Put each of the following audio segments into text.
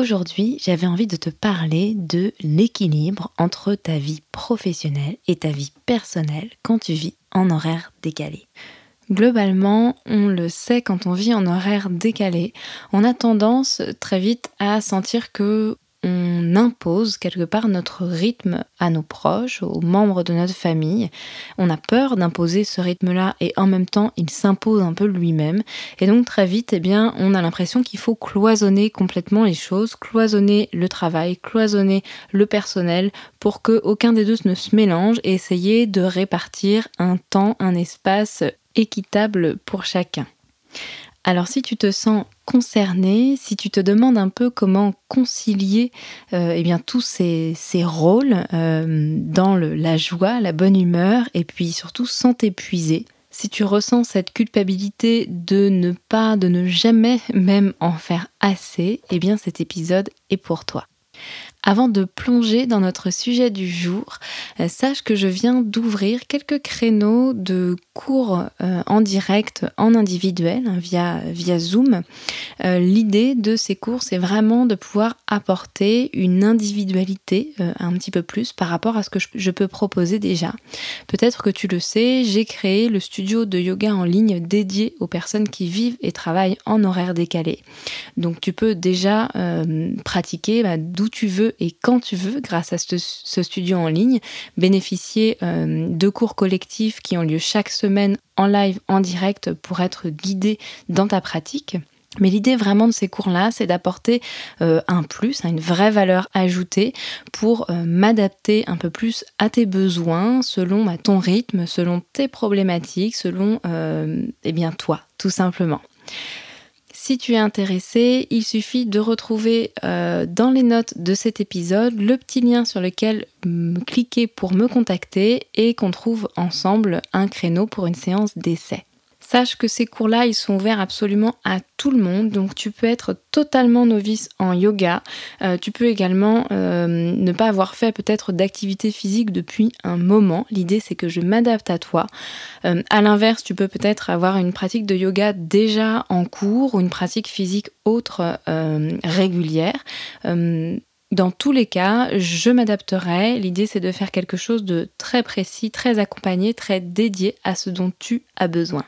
Aujourd'hui, j'avais envie de te parler de l'équilibre entre ta vie professionnelle et ta vie personnelle quand tu vis en horaire décalé. Globalement, on le sait quand on vit en horaire décalé, on a tendance très vite à sentir que on impose quelque part notre rythme à nos proches, aux membres de notre famille. On a peur d'imposer ce rythme-là et en même temps, il s'impose un peu lui-même. Et donc très vite, eh bien, on a l'impression qu'il faut cloisonner complètement les choses, cloisonner le travail, cloisonner le personnel pour que aucun des deux ne se mélange et essayer de répartir un temps, un espace équitable pour chacun. Alors si tu te sens concerné, si tu te demandes un peu comment concilier euh, eh bien, tous ces, rôles euh, dans la joie, la bonne humeur et puis surtout sans t'épuiser, si tu ressens cette culpabilité de ne pas, de ne jamais même en faire assez, eh bien cet épisode est pour toi. Avant de plonger dans notre sujet du jour, euh, sache que je viens d'ouvrir quelques créneaux de cours euh, en direct, en individuel, hein, via, via Zoom. Euh, l'idée de ces cours, c'est vraiment de pouvoir apporter une individualité un petit peu plus par rapport à ce que je peux proposer déjà. Peut-être que tu le sais, j'ai créé le studio de yoga en ligne dédié aux personnes qui vivent et travaillent en horaire décalé. Donc tu peux déjà pratiquer bah, d'où tu veux et quand tu veux, grâce à ce, studio en ligne, bénéficier euh, de cours collectifs qui ont lieu chaque semaine en live, en direct, pour être guidé dans ta pratique. Mais l'idée vraiment de ces cours-là, c'est d'apporter euh, un plus, hein, une vraie valeur ajoutée pour euh, m'adapter un peu plus à tes besoins, selon bah, ton rythme, selon tes problématiques, selon eh bien toi, tout simplement. Si tu es intéressé, il suffit de retrouver euh, dans les notes de cet épisode le petit lien sur lequel cliquer pour me contacter et qu'on trouve ensemble un créneau pour une séance d'essai. Sache que ces cours-là, ils sont ouverts absolument à tout le monde, donc tu peux être totalement novice en yoga. Euh, tu peux également euh, ne pas avoir fait peut-être d'activité physique depuis un moment. L'idée, c'est que je m'adapte à toi. Euh, à l'inverse, tu peux peut-être avoir une pratique de yoga déjà en cours ou une pratique physique autre régulière. Dans tous les cas, je m'adapterai. L'idée, c'est de faire quelque chose de très précis, très accompagné, très dédié à ce dont tu as besoin.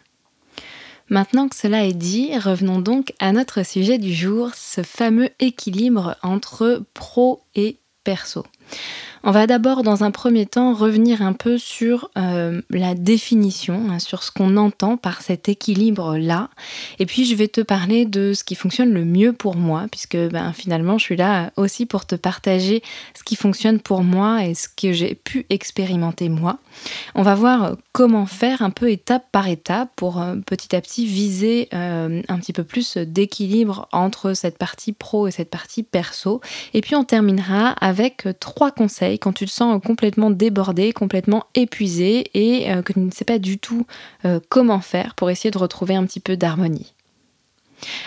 Maintenant que cela est dit, revenons donc à notre sujet du jour, ce fameux équilibre entre pro et perso. On va d'abord, dans un premier temps, revenir un peu sur euh, la définition, hein, sur ce qu'on entend par cet équilibre-là. Et puis, je vais te parler de ce qui fonctionne le mieux pour moi, puisque ben, finalement, je suis là aussi pour te partager ce qui fonctionne pour moi et ce que j'ai pu expérimenter moi. On va voir comment faire un peu étape par étape pour euh, petit à petit viser euh, un petit peu plus d'équilibre entre cette partie pro et cette partie perso. Et puis, on terminera avec trois conseils quand tu te sens complètement débordé, complètement épuisé et euh, que tu ne sais pas du tout euh, comment faire pour essayer de retrouver un petit peu d'harmonie.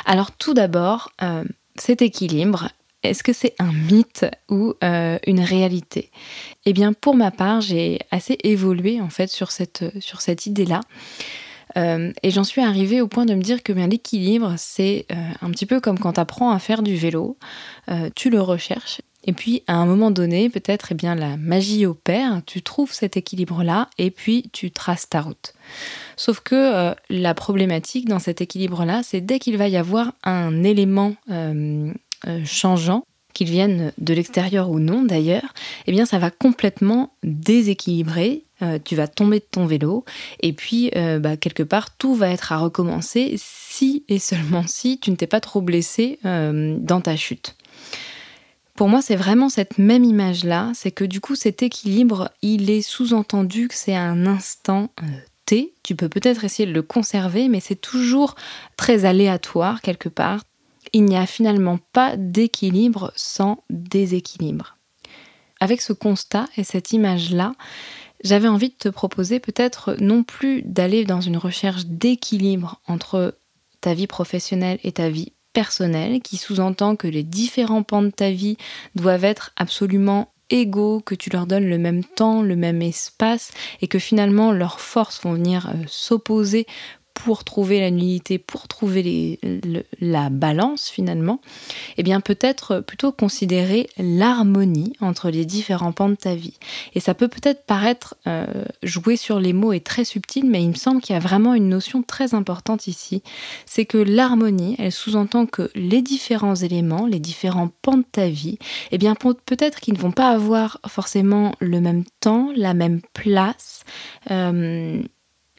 Alors tout d'abord, euh, cet équilibre, est-ce que c'est un mythe ou une réalité? Eh bien pour ma part, j'ai assez évolué en fait sur cette, idée-là. et j'en suis arrivée au point de me dire que bien l'équilibre, c'est un petit peu comme quand tu apprends à faire du vélo. tu le recherches et puis, à un moment donné, peut-être, eh bien, la magie opère, tu trouves cet équilibre-là et puis tu traces ta route. Sauf que euh, la problématique dans cet équilibre-là, c'est dès qu'il va y avoir un élément euh, euh, changeant, qu'il vienne de l'extérieur ou non d'ailleurs, eh bien, ça va complètement déséquilibrer tu vas tomber de ton vélo et puis bah, quelque part tout va être à recommencer si et seulement si tu ne t'es pas trop blessé dans ta chute. Pour moi, c'est vraiment cette même image-là, c'est que du coup cet équilibre, il est sous-entendu que c'est un instant T. Tu peux peut-être essayer de le conserver, mais c'est toujours très aléatoire quelque part. Il n'y a finalement pas d'équilibre sans déséquilibre. Avec ce constat et cette image-là, j'avais envie de te proposer peut-être non plus d'aller dans une recherche d'équilibre entre ta vie professionnelle et ta vie personnelle, qui sous-entend que les différents pans de ta vie doivent être absolument égaux, que tu leur donnes le même temps, le même espace, et que finalement leurs forces vont venir euh, s'opposer pour trouver la nullité, pour trouver la balance finalement, eh bien peut-être plutôt considérer l'harmonie entre les différents pans de ta vie. Et ça peut peut-être paraître euh, jouer sur les mots et très subtil, mais il me semble qu'il y a vraiment une notion très importante ici. C'est que l'harmonie, elle sous-entend que les différents éléments, les différents pans de ta vie, eh bien peut-être qu'ils ne vont pas avoir forcément le même temps, la même place. Euh,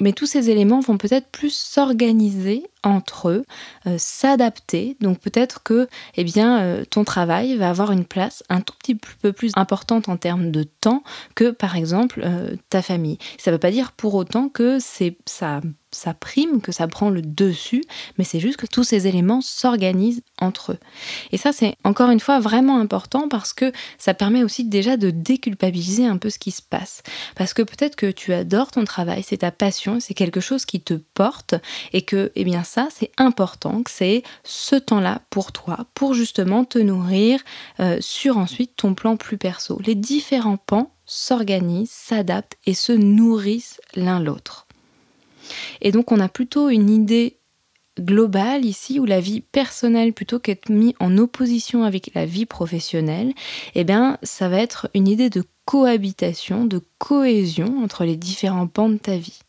mais tous ces éléments vont peut-être plus s'organiser entre eux, euh, s'adapter. Donc peut-être que eh bien, euh, ton travail va avoir une place un tout petit peu plus importante en termes de temps que par exemple euh, ta famille. Ça ne veut pas dire pour autant que c'est ça ça prime, que ça prend le dessus, mais c'est juste que tous ces éléments s'organisent entre eux. Et ça, c'est encore une fois vraiment important parce que ça permet aussi déjà de déculpabiliser un peu ce qui se passe. Parce que peut-être que tu adores ton travail, c'est ta passion, c'est quelque chose qui te porte et que, eh bien, ça, c'est important, que c'est ce temps-là pour toi, pour justement te nourrir euh, sur ensuite ton plan plus perso. Les différents pans s'organisent, s'adaptent et se nourrissent l'un l'autre. Et donc on a plutôt une idée globale ici où la vie personnelle plutôt qu'être mis en opposition avec la vie professionnelle, eh bien ça va être une idée de cohabitation, de cohésion entre les différents pans de ta vie.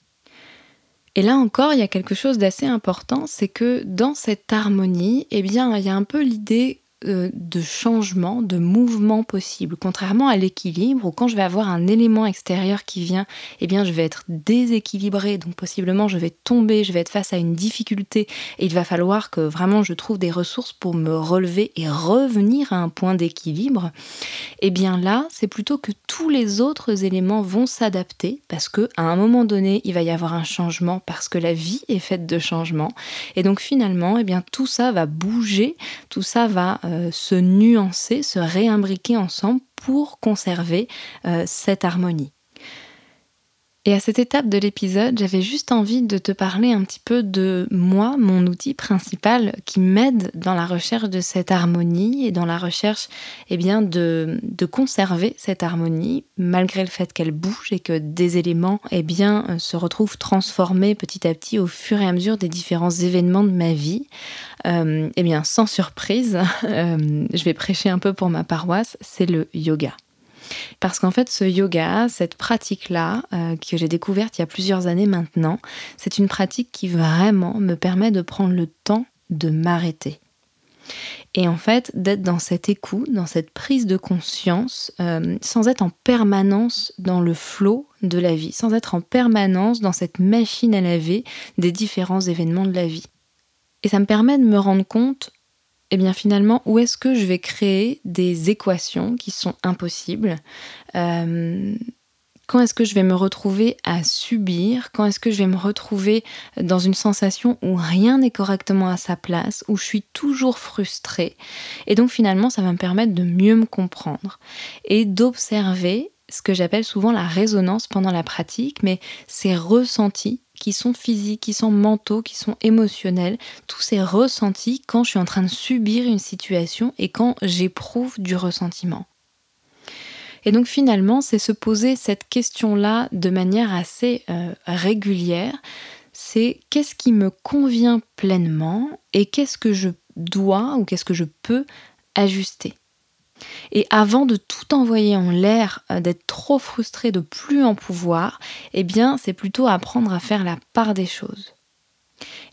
Et là encore, il y a quelque chose d'assez important, c'est que dans cette harmonie, eh bien, il y a un peu l'idée de changement, de mouvement possible. Contrairement à l'équilibre, où quand je vais avoir un élément extérieur qui vient, eh bien je vais être déséquilibré, donc possiblement je vais tomber, je vais être face à une difficulté, et il va falloir que vraiment je trouve des ressources pour me relever et revenir à un point d'équilibre. Eh bien là, c'est plutôt que tous les autres éléments vont s'adapter, parce que à un moment donné, il va y avoir un changement, parce que la vie est faite de changements, et donc finalement, eh bien tout ça va bouger, tout ça va euh, se nuancer, se réimbriquer ensemble pour conserver euh, cette harmonie. Et à cette étape de l'épisode, j'avais juste envie de te parler un petit peu de moi, mon outil principal qui m'aide dans la recherche de cette harmonie et dans la recherche eh bien, de, de conserver cette harmonie malgré le fait qu'elle bouge et que des éléments eh bien, se retrouvent transformés petit à petit au fur et à mesure des différents événements de ma vie. Euh, eh bien, sans surprise, euh, je vais prêcher un peu pour ma paroisse, c'est le yoga. Parce qu'en fait, ce yoga, cette pratique-là, euh, que j'ai découverte il y a plusieurs années maintenant, c'est une pratique qui vraiment me permet de prendre le temps de m'arrêter. Et en fait, d'être dans cet écoute, dans cette prise de conscience, euh, sans être en permanence dans le flot de la vie, sans être en permanence dans cette machine à laver des différents événements de la vie. Et ça me permet de me rendre compte eh bien finalement, où est-ce que je vais créer des équations qui sont impossibles euh, Quand est-ce que je vais me retrouver à subir Quand est-ce que je vais me retrouver dans une sensation où rien n'est correctement à sa place, où je suis toujours frustrée Et donc finalement, ça va me permettre de mieux me comprendre et d'observer ce que j'appelle souvent la résonance pendant la pratique, mais ces ressentis qui sont physiques, qui sont mentaux, qui sont émotionnels, tous ces ressentis quand je suis en train de subir une situation et quand j'éprouve du ressentiment. Et donc finalement, c'est se poser cette question-là de manière assez euh, régulière, c'est qu'est-ce qui me convient pleinement et qu'est-ce que je dois ou qu'est-ce que je peux ajuster? Et avant de tout envoyer en l'air, euh, d'être trop frustré de plus en pouvoir, eh bien, c'est plutôt apprendre à faire la part des choses.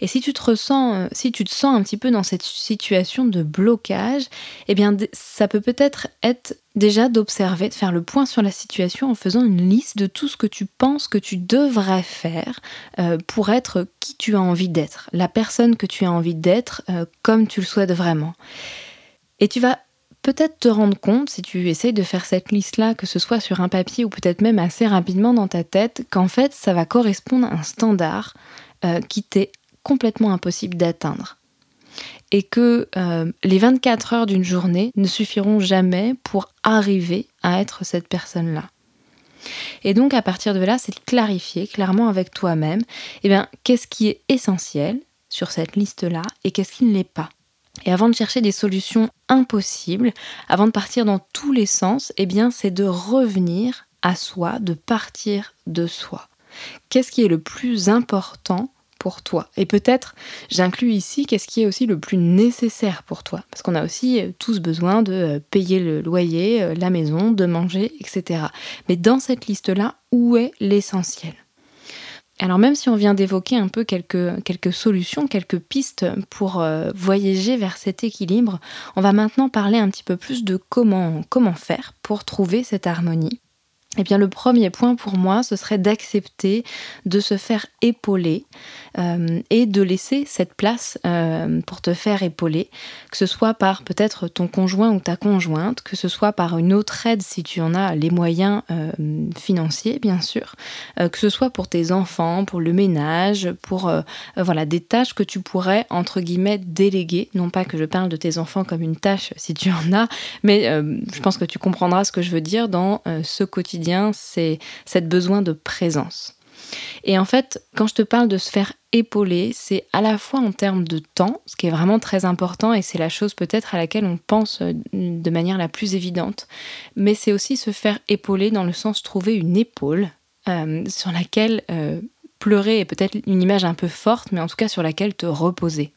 Et si tu te ressens, euh, si tu te sens un petit peu dans cette situation de blocage, eh bien, ça peut peut-être être déjà d'observer, de faire le point sur la situation en faisant une liste de tout ce que tu penses que tu devrais faire euh, pour être qui tu as envie d'être, la personne que tu as envie d'être comme tu le souhaites vraiment. Et tu vas peut-être te rendre compte, si tu essayes de faire cette liste-là, que ce soit sur un papier ou peut-être même assez rapidement dans ta tête, qu'en fait, ça va correspondre à un standard qui t'est complètement impossible d'atteindre. Et que euh, les 24 heures d'une journée ne suffiront jamais pour arriver à être cette personne-là. Et donc à partir de là, c'est de clarifier clairement avec toi-même, eh bien, qu'est-ce qui est essentiel sur cette liste-là et qu'est-ce qui ne l'est pas. Et avant de chercher des solutions impossibles, avant de partir dans tous les sens, eh bien, c'est de revenir à soi, de partir de soi. Qu'est-ce qui est le plus important pour toi? Et peut-être, j'inclus ici, qu'est-ce qui est aussi le plus nécessaire pour toi? Parce qu'on a aussi euh, tous besoin de euh, payer le loyer, euh, la maison, de manger, etc. Mais dans cette liste-là, où est l'essentiel? Alors même si on vient d'évoquer un peu quelques, quelques solutions, quelques pistes pour voyager vers cet équilibre, on va maintenant parler un petit peu plus de comment faire pour trouver cette harmonie. Eh bien, le premier point pour moi, ce serait d'accepter de se faire épauler euh, et de laisser cette place euh, pour te faire épauler, que ce soit par peut-être ton conjoint ou ta conjointe, que ce soit par une autre aide si tu en as les moyens euh, financiers, bien sûr, que ce soit pour tes enfants, pour le ménage, pour voilà des tâches que tu pourrais entre guillemets déléguer. Non pas que je parle de tes enfants comme une tâche si tu en as, mais je pense que tu comprendras ce que je veux dire dans ce quotidien c'est cette besoin de présence. Et en fait, quand je te parle de se faire épauler, c'est à la fois en termes de temps, ce qui est vraiment très important et c'est la chose peut-être à laquelle on pense euh, de manière la plus évidente, mais c'est aussi se faire épauler dans le sens trouver une épaule euh, sur laquelle euh, pleurer est peut-être une image un peu forte, mais en tout cas sur laquelle te reposer.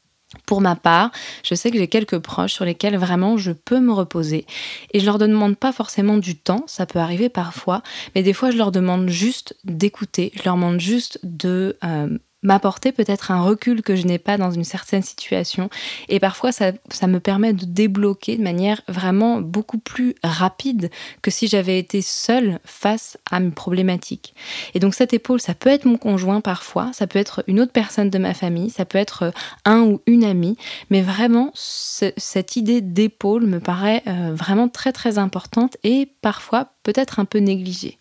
Pour ma part, je sais que j'ai quelques proches sur lesquels vraiment je peux me reposer. Et je leur demande pas forcément du temps, ça peut arriver parfois, mais des fois je leur demande juste d'écouter, je leur demande juste de euh, m'apporter peut-être un recul que je n'ai pas dans une certaine situation. Et parfois, ça, me permet de débloquer de manière vraiment beaucoup plus rapide que si j'avais été seule face à mes problématiques. Et donc cette épaule, ça peut être mon conjoint parfois, ça peut être une autre personne de ma famille, ça peut être un ou une amie, mais vraiment, cette idée d'épaule me paraît euh, vraiment très très importante et parfois peut-être un peu négligée.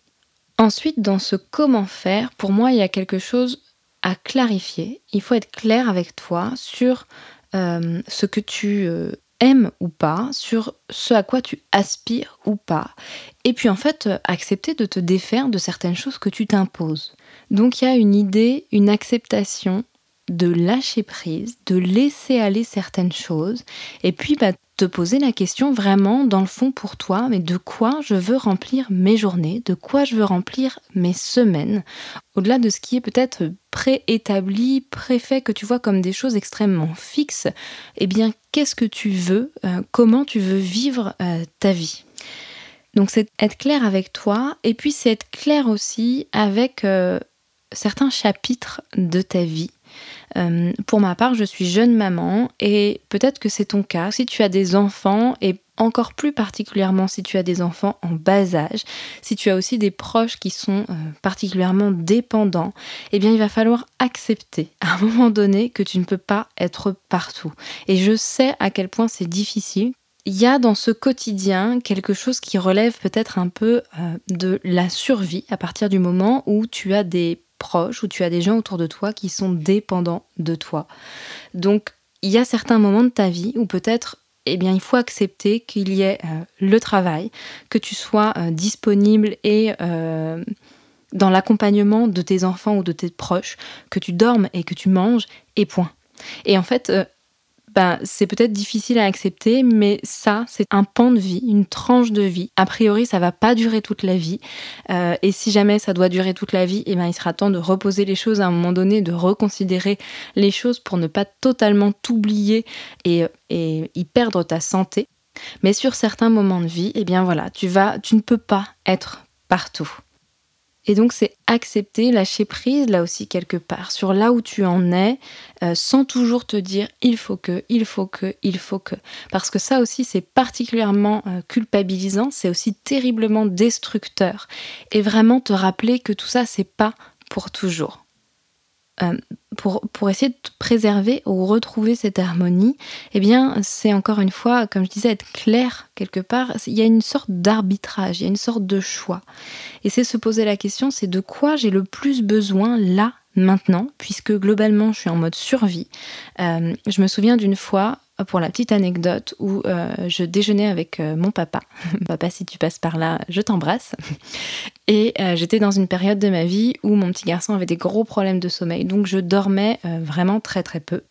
Ensuite, dans ce comment faire, pour moi, il y a quelque chose clarifier. Il faut être clair avec toi sur euh, ce que tu euh, aimes ou pas, sur ce à quoi tu aspires ou pas. Et puis en fait, accepter de te défaire de certaines choses que tu t'imposes. Donc il y a une idée, une acceptation de lâcher prise, de laisser aller certaines choses, et puis bah, te poser la question vraiment dans le fond pour toi, mais de quoi je veux remplir mes journées, de quoi je veux remplir mes semaines, au-delà de ce qui est peut-être préétabli, préfet, que tu vois comme des choses extrêmement fixes, eh bien qu'est-ce que tu veux, euh, comment tu veux vivre euh, ta vie? Donc c'est être clair avec toi, et puis c'est être clair aussi avec euh, certains chapitres de ta vie euh, pour ma part, je suis jeune maman et peut-être que c'est ton cas. Si tu as des enfants et encore plus particulièrement si tu as des enfants en bas âge, si tu as aussi des proches qui sont euh, particulièrement dépendants, eh bien il va falloir accepter à un moment donné que tu ne peux pas être partout. Et je sais à quel point c'est difficile. Il y a dans ce quotidien quelque chose qui relève peut-être un peu euh, de la survie à partir du moment où tu as des proche, où tu as des gens autour de toi qui sont dépendants de toi. Donc, il y a certains moments de ta vie où peut-être eh bien, il faut accepter qu'il y ait euh, le travail, que tu sois euh, disponible et euh, dans l'accompagnement de tes enfants ou de tes proches, que tu dormes et que tu manges, et point. Et en fait, ben, c'est peut-être difficile à accepter, mais ça, c'est un pan de vie, une tranche de vie. A priori, ça va pas durer toute la vie. Euh, et si jamais ça doit durer toute la vie, eh ben, il sera temps de reposer les choses à un moment donné, de reconsidérer les choses pour ne pas totalement t'oublier et, et y perdre ta santé. Mais sur certains moments de vie, eh bien voilà, tu vas, tu ne peux pas être partout. Et donc c'est accepter, lâcher prise là aussi quelque part sur là où tu en es, euh, sans toujours te dire il faut que, il faut que, il faut que. Parce que ça aussi c'est particulièrement euh, culpabilisant, c'est aussi terriblement destructeur. Et vraiment te rappeler que tout ça c'est pas pour toujours. Euh, pour, pour, essayer de préserver ou retrouver cette harmonie, eh bien, c'est encore une fois, comme je disais, être clair quelque part. Il y a une sorte d'arbitrage, il y a une sorte de choix. Et c'est se poser la question, c'est de quoi j'ai le plus besoin là, maintenant, puisque globalement, je suis en mode survie. Euh, je me souviens d'une fois, pour la petite anecdote où euh, je déjeunais avec euh, mon papa. papa, si tu passes par là, je t'embrasse. Et euh, j'étais dans une période de ma vie où mon petit garçon avait des gros problèmes de sommeil. Donc je dormais vraiment très très peu.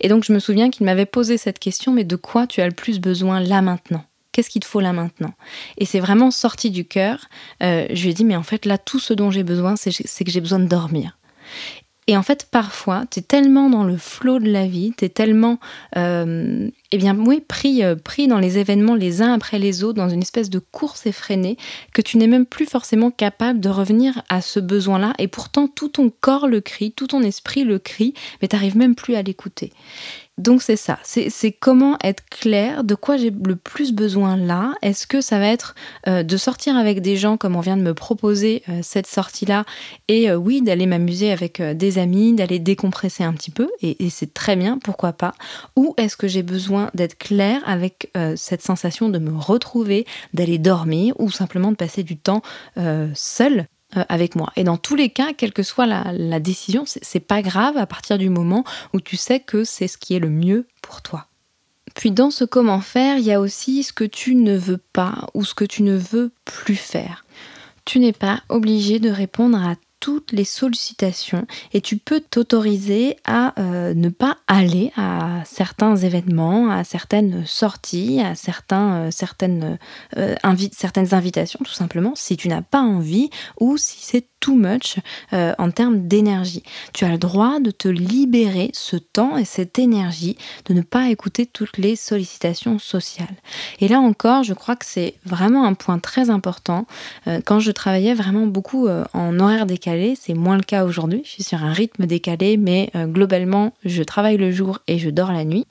Et donc je me souviens qu'il m'avait posé cette question, mais de quoi tu as le plus besoin là maintenant? Qu'est-ce qu'il te faut là maintenant? Et c'est vraiment sorti du cœur. je lui ai dit, mais en fait là, tout ce dont j'ai besoin, c'est que j'ai besoin de dormir. Et en fait, parfois, tu es tellement dans le flot de la vie, tu es tellement, euh, eh bien, oui, pris, euh, pris dans les événements les uns après les autres, dans une espèce de course effrénée, que tu n'es même plus forcément capable de revenir à ce besoin-là. Et pourtant, tout ton corps le crie, tout ton esprit le crie, mais tu n'arrives même plus à l'écouter. Donc c'est ça, c'est comment être clair de quoi j'ai le plus besoin là. Est-ce que ça va être euh, de sortir avec des gens comme on vient de me proposer euh, cette sortie-là et euh, oui d'aller m'amuser avec des amis, d'aller décompresser un petit peu et, et c'est très bien, pourquoi pas. Ou est-ce que j'ai besoin d'être clair avec cette sensation de me retrouver, d'aller dormir ou simplement de passer du temps seul avec moi. Et dans tous les cas, quelle que soit la, la décision, c'est pas grave à partir du moment où tu sais que c'est ce qui est le mieux pour toi. Puis dans ce comment faire, il y a aussi ce que tu ne veux pas ou ce que tu ne veux plus faire. Tu n'es pas obligé de répondre à les sollicitations et tu peux t'autoriser à euh, ne pas aller à certains événements, à certaines sorties, à certains, euh, certaines, euh, certaines invitations tout simplement si tu n'as pas envie ou si c'est too much euh, en termes d'énergie. Tu as le droit de te libérer ce temps et cette énergie, de ne pas écouter toutes les sollicitations sociales. Et là encore, je crois que c'est vraiment un point très important. Euh, quand je travaillais vraiment beaucoup euh, en horaire décalé, c'est moins le cas aujourd'hui. Je suis sur un rythme décalé, mais globalement, je travaille le jour et je dors la nuit.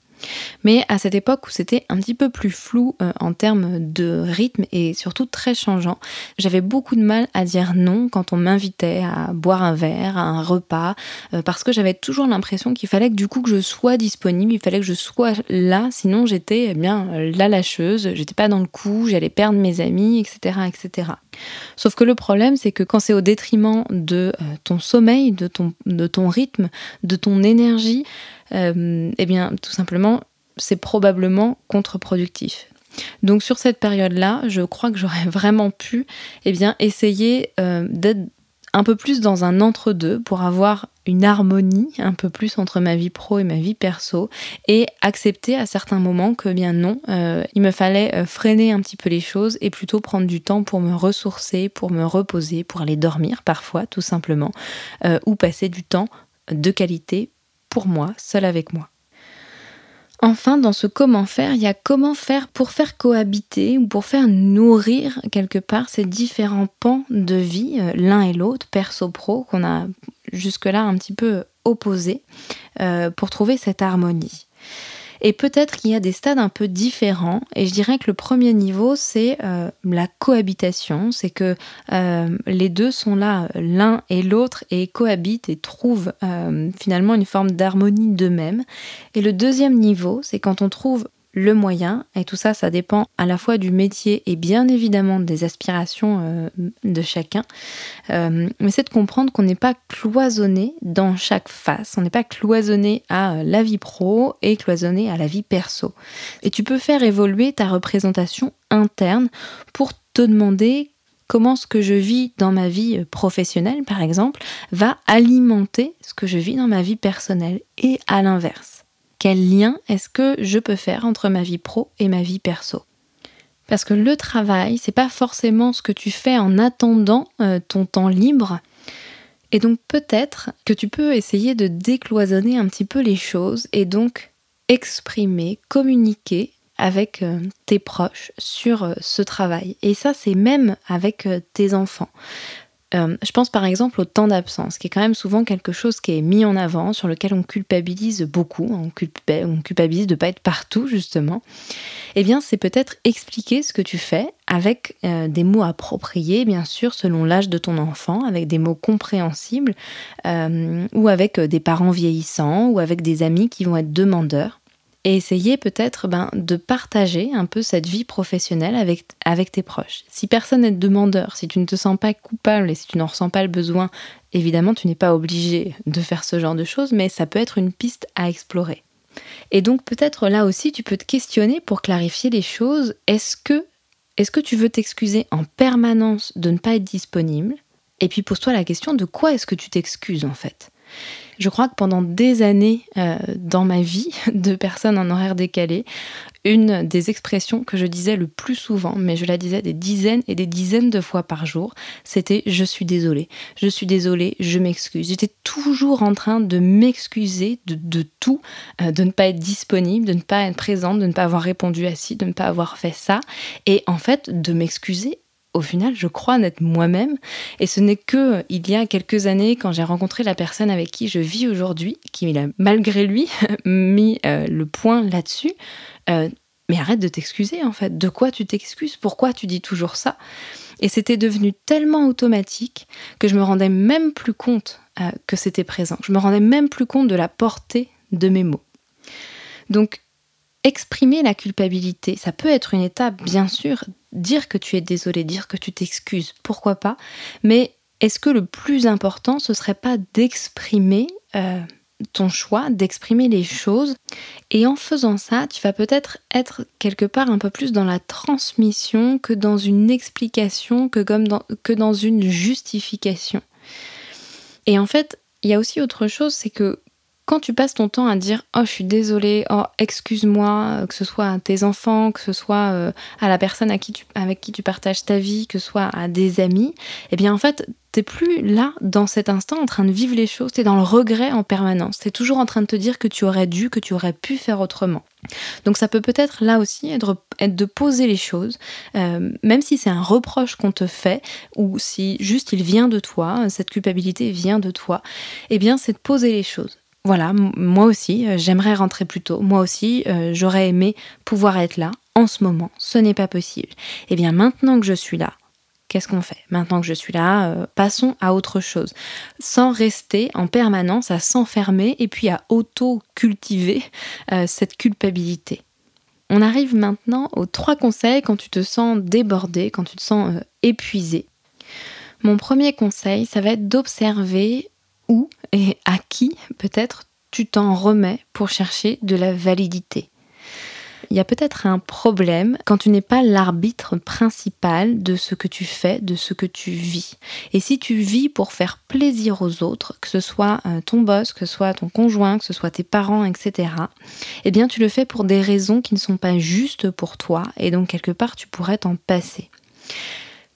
Mais à cette époque où c'était un petit peu plus flou euh, en termes de rythme et surtout très changeant, j'avais beaucoup de mal à dire non quand on m'invitait à boire un verre, à un repas, euh, parce que j'avais toujours l'impression qu'il fallait que du coup que je sois disponible, il fallait que je sois là, sinon j'étais eh bien la lâcheuse, j'étais pas dans le coup, j'allais perdre mes amis, etc., etc. Sauf que le problème, c'est que quand c'est au détriment de euh, ton sommeil, de ton, rythme, de ton énergie, euh, eh bien, tout simplement, c'est probablement contre-productif. Donc sur cette période-là, je crois que j'aurais vraiment pu eh bien, essayer euh, d'être un peu plus dans un entre-deux pour avoir une harmonie un peu plus entre ma vie pro et ma vie perso et accepter à certains moments que bien non, euh, il me fallait freiner un petit peu les choses et plutôt prendre du temps pour me ressourcer, pour me reposer, pour aller dormir parfois tout simplement, ou passer du temps de qualité pour moi, seul avec moi. Enfin, dans ce comment faire, il y a comment faire pour faire cohabiter ou pour faire nourrir quelque part ces différents pans de vie, euh, l'un et l'autre, perso-pro, qu'on a jusque-là un petit peu opposés, euh, pour trouver cette harmonie. Et peut-être qu'il y a des stades un peu différents. Et je dirais que le premier niveau, c'est euh, la cohabitation. C'est que euh, les deux sont là, l'un et l'autre, et cohabitent et trouvent euh, finalement une forme d'harmonie d'eux-mêmes. Et le deuxième niveau, c'est quand on trouve le moyen, et tout ça, ça dépend à la fois du métier et bien évidemment des aspirations euh, de chacun, euh, mais c'est de comprendre qu'on n'est pas cloisonné dans chaque face, on n'est pas cloisonné à la vie pro et cloisonné à la vie perso. Et tu peux faire évoluer ta représentation interne pour te demander comment ce que je vis dans ma vie professionnelle, par exemple, va alimenter ce que je vis dans ma vie personnelle et à l'inverse. Quel lien est-ce que je peux faire entre ma vie pro et ma vie perso? Parce que le travail, c'est pas forcément ce que tu fais en attendant euh, ton temps libre. Et donc peut-être que tu peux essayer de décloisonner un petit peu les choses et donc exprimer, communiquer avec euh, tes proches sur euh, ce travail. Et ça, c'est même avec tes enfants. Euh, je pense par exemple au temps d'absence, qui est quand même souvent quelque chose qui est mis en avant, sur lequel on culpabilise beaucoup, on, culpabilise de ne pas être partout justement. Eh bien, c'est peut-être expliquer ce que tu fais avec euh, des mots appropriés, bien sûr, selon l'âge de ton enfant, avec des mots compréhensibles, euh, ou avec des parents vieillissants, ou avec des amis qui vont être demandeurs et essayer peut-être ben, de partager un peu cette vie professionnelle avec, tes proches. Si personne n'est demandeur, si tu ne te sens pas coupable et si tu n'en ressens pas le besoin, évidemment tu n'es pas obligé de faire ce genre de choses, mais ça peut être une piste à explorer. Et donc peut-être là aussi tu peux te questionner pour clarifier les choses. Est-ce que, que tu veux t'excuser en permanence de ne pas être disponible? Et puis pose-toi la question de quoi est-ce que tu t'excuses en fait? Je crois que pendant des années euh, dans ma vie de personne en horaire décalé, une des expressions que je disais le plus souvent, mais je la disais des dizaines et des dizaines de fois par jour, c'était je suis désolée, je suis désolée, je m'excuse. J'étais toujours en train de m'excuser de, tout, euh, de ne pas être disponible, de ne pas être présente, de ne pas avoir répondu à ci, de ne pas avoir fait ça, et en fait de m'excuser au final, je crois en être moi-même. Et ce n'est que il y a quelques années, quand j'ai rencontré la personne avec qui je vis aujourd'hui, qui a malgré lui mis euh, le point là-dessus. Euh, mais arrête de t'excuser en fait. De quoi tu t'excuses? Pourquoi tu dis toujours ça? Et c'était devenu tellement automatique que je me rendais même plus compte euh, que c'était présent. Je me rendais même plus compte de la portée de mes mots. Donc, exprimer la culpabilité, ça peut être une étape, bien sûr, dire que tu es désolé, dire que tu t'excuses, pourquoi pas, mais est-ce que le plus important, ce serait pas d'exprimer euh, ton choix, d'exprimer les choses? Et en faisant ça, tu vas peut-être être quelque part un peu plus dans la transmission que dans une explication, que, comme que dans une justification. Et en fait, il y a aussi autre chose, c'est que quand tu passes ton temps à dire oh je suis désolée, oh excuse-moi, euh, que ce soit à tes enfants, que ce soit euh, à la personne avec qui tu partages ta vie, que ce soit à des amis, eh bien en fait t'es plus là dans cet instant en train de vivre les choses, t'es dans le regret en permanence, t'es toujours en train de te dire que tu aurais dû, que tu aurais pu faire autrement. Donc ça peut peut-être là aussi être, de poser les choses, euh, même si c'est un reproche qu'on te fait, ou si juste il vient de toi, cette culpabilité vient de toi, eh bien c'est de poser les choses voilà, moi aussi, euh, j'aimerais rentrer plus tôt. Moi aussi, euh, j'aurais aimé pouvoir être là. En ce moment, ce n'est pas possible. Eh bien, maintenant que je suis là, qu'est-ce qu'on fait? Maintenant que je suis là, euh, passons à autre chose. Sans rester en permanence à s'enfermer et puis à auto-cultiver cette culpabilité. On arrive maintenant aux trois conseils quand tu te sens débordé, quand tu te sens épuisé. Mon premier conseil, ça va être d'observer où et à qui peut-être tu t'en remets pour chercher de la validité. Il y a peut-être un problème quand tu n'es pas l'arbitre principal de ce que tu fais, de ce que tu vis. Et si tu vis pour faire plaisir aux autres, que ce soit euh, ton boss, que ce soit ton conjoint, que ce soit tes parents, etc., eh bien tu le fais pour des raisons qui ne sont pas justes pour toi et donc quelque part tu pourrais t'en passer.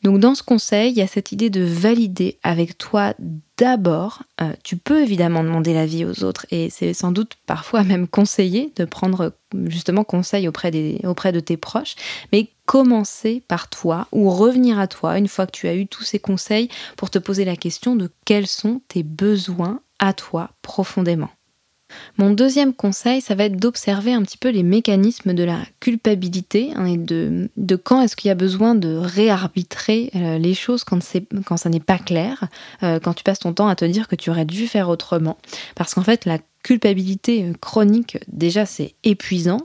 Donc dans ce conseil, il y a cette idée de valider avec toi d'abord. Euh, tu peux évidemment demander l'avis aux autres et c'est sans doute parfois même conseillé de prendre justement conseil auprès, des, auprès de tes proches, mais commencer par toi ou revenir à toi une fois que tu as eu tous ces conseils pour te poser la question de quels sont tes besoins à toi profondément. Mon deuxième conseil, ça va être d'observer un petit peu les mécanismes de la culpabilité hein, et de, quand est-ce qu'il y a besoin de réarbitrer euh, les choses quand, ça n'est pas clair, euh, quand tu passes ton temps à te dire que tu aurais dû faire autrement. Parce qu'en fait, la culpabilité euh, chronique, déjà c'est épuisant.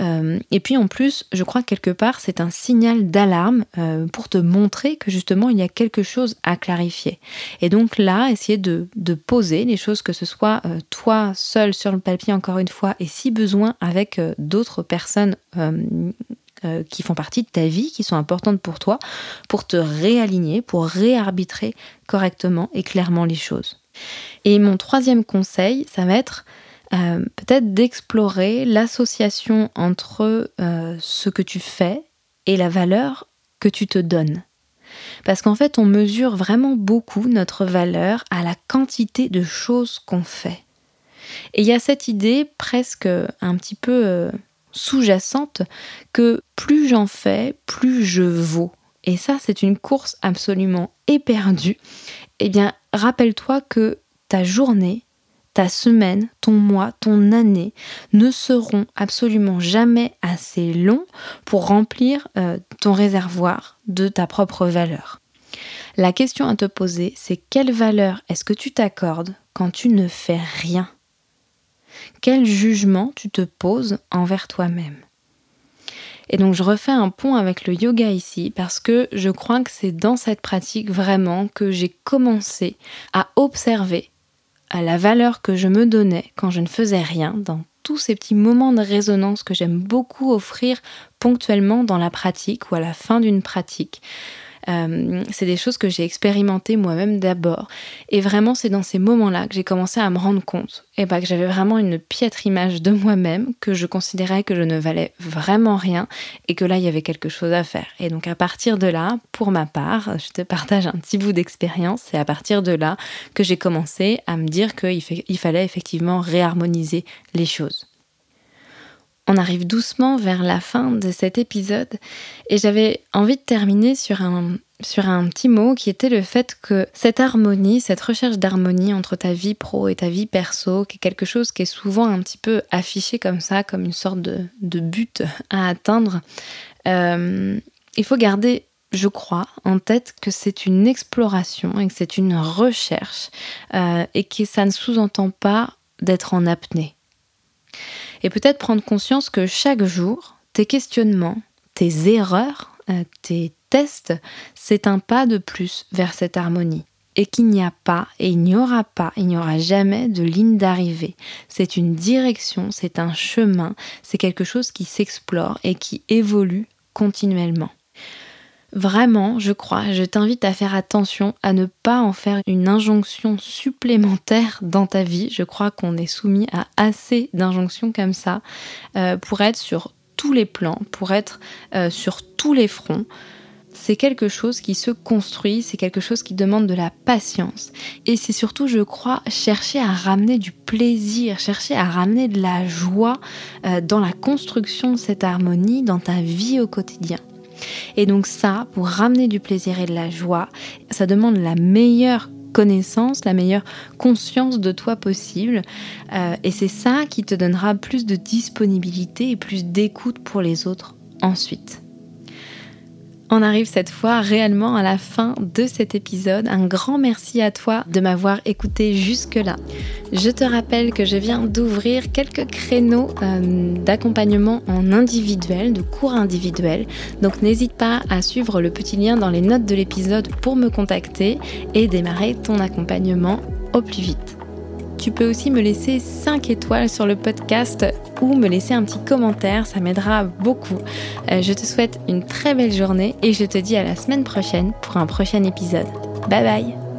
Euh, et puis en plus, je crois que quelque part, c'est un signal d'alarme euh, pour te montrer que justement, il y a quelque chose à clarifier. Et donc là, essayer de, poser les choses, que ce soit toi seul sur le papier, encore une fois, et si besoin, avec d'autres personnes. qui font partie de ta vie, qui sont importantes pour toi, pour te réaligner, pour réarbitrer correctement et clairement les choses. Et mon troisième conseil, ça va être euh, peut-être d'explorer l'association entre euh, ce que tu fais et la valeur que tu te donnes. Parce qu'en fait, on mesure vraiment beaucoup notre valeur à la quantité de choses qu'on fait. Et il y a cette idée presque un petit peu euh, sous-jacente que plus j'en fais, plus je vaux et ça c'est une course absolument éperdue, eh bien rappelle-toi que ta journée, ta semaine, ton mois, ton année ne seront absolument jamais assez longs pour remplir euh, ton réservoir de ta propre valeur. La question à te poser, c'est quelle valeur est-ce que tu t'accordes quand tu ne fais rien? Quel jugement tu te poses envers toi-même? Et donc je refais un pont avec le yoga ici parce que je crois que c'est dans cette pratique vraiment que j'ai commencé à observer à la valeur que je me donnais quand je ne faisais rien, dans tous ces petits moments de résonance que j'aime beaucoup offrir ponctuellement dans la pratique ou à la fin d'une pratique. Euh, c'est des choses que j'ai expérimentées moi-même d'abord. Et vraiment, c'est dans ces moments-là que j'ai commencé à me rendre compte et bah, que j'avais vraiment une piètre image de moi-même, que je considérais que je ne valais vraiment rien et que là, il y avait quelque chose à faire. Et donc, à partir de là, pour ma part, je te partage un petit bout d'expérience. C'est à partir de là que j'ai commencé à me dire qu'il fallait effectivement réharmoniser les choses. On arrive doucement vers la fin de cet épisode et j'avais envie de terminer sur un, petit mot qui était le fait que cette harmonie, cette recherche d'harmonie entre ta vie pro et ta vie perso, qui est quelque chose qui est souvent un petit peu affiché comme ça, comme une sorte de, but à atteindre, euh, il faut garder je crois, en tête que c'est une exploration et que c'est une recherche euh, et que ça ne sous-entend pas d'être en apnée et peut-être prendre conscience que chaque jour, tes questionnements, tes erreurs, euh, tes tests, c'est un pas de plus vers cette harmonie. Et qu'il n'y a pas, et il n'y aura pas, il n'y aura jamais de ligne d'arrivée. C'est une direction, c'est un chemin, c'est quelque chose qui s'explore et qui évolue continuellement. Vraiment, je crois, je t'invite à faire attention à ne pas en faire une injonction supplémentaire dans ta vie. Je crois qu'on est soumis à assez d'injonctions comme ça euh, pour être sur tous les plans, pour être euh, sur tous les fronts. C'est quelque chose qui se construit, c'est quelque chose qui demande de la patience. Et c'est surtout, je crois, chercher à ramener du plaisir, chercher à ramener de la joie euh, dans la construction de cette harmonie, dans ta vie au quotidien. Et donc ça, pour ramener du plaisir et de la joie, ça demande la meilleure connaissance, la meilleure conscience de toi possible. Euh, et c'est ça qui te donnera plus de disponibilité et plus d'écoute pour les autres ensuite. On arrive cette fois réellement à la fin de cet épisode. Un grand merci à toi de m'avoir écouté jusque-là. Je te rappelle que je viens d'ouvrir quelques créneaux euh, d'accompagnement en individuel, de cours individuels. Donc n'hésite pas à suivre le petit lien dans les notes de l'épisode pour me contacter et démarrer ton accompagnement au plus vite. Tu peux aussi me laisser 5 étoiles sur le podcast ou me laisser un petit commentaire, ça m'aidera beaucoup. Euh, je te souhaite une très belle journée et je te dis à la semaine prochaine pour un prochain épisode. Bye bye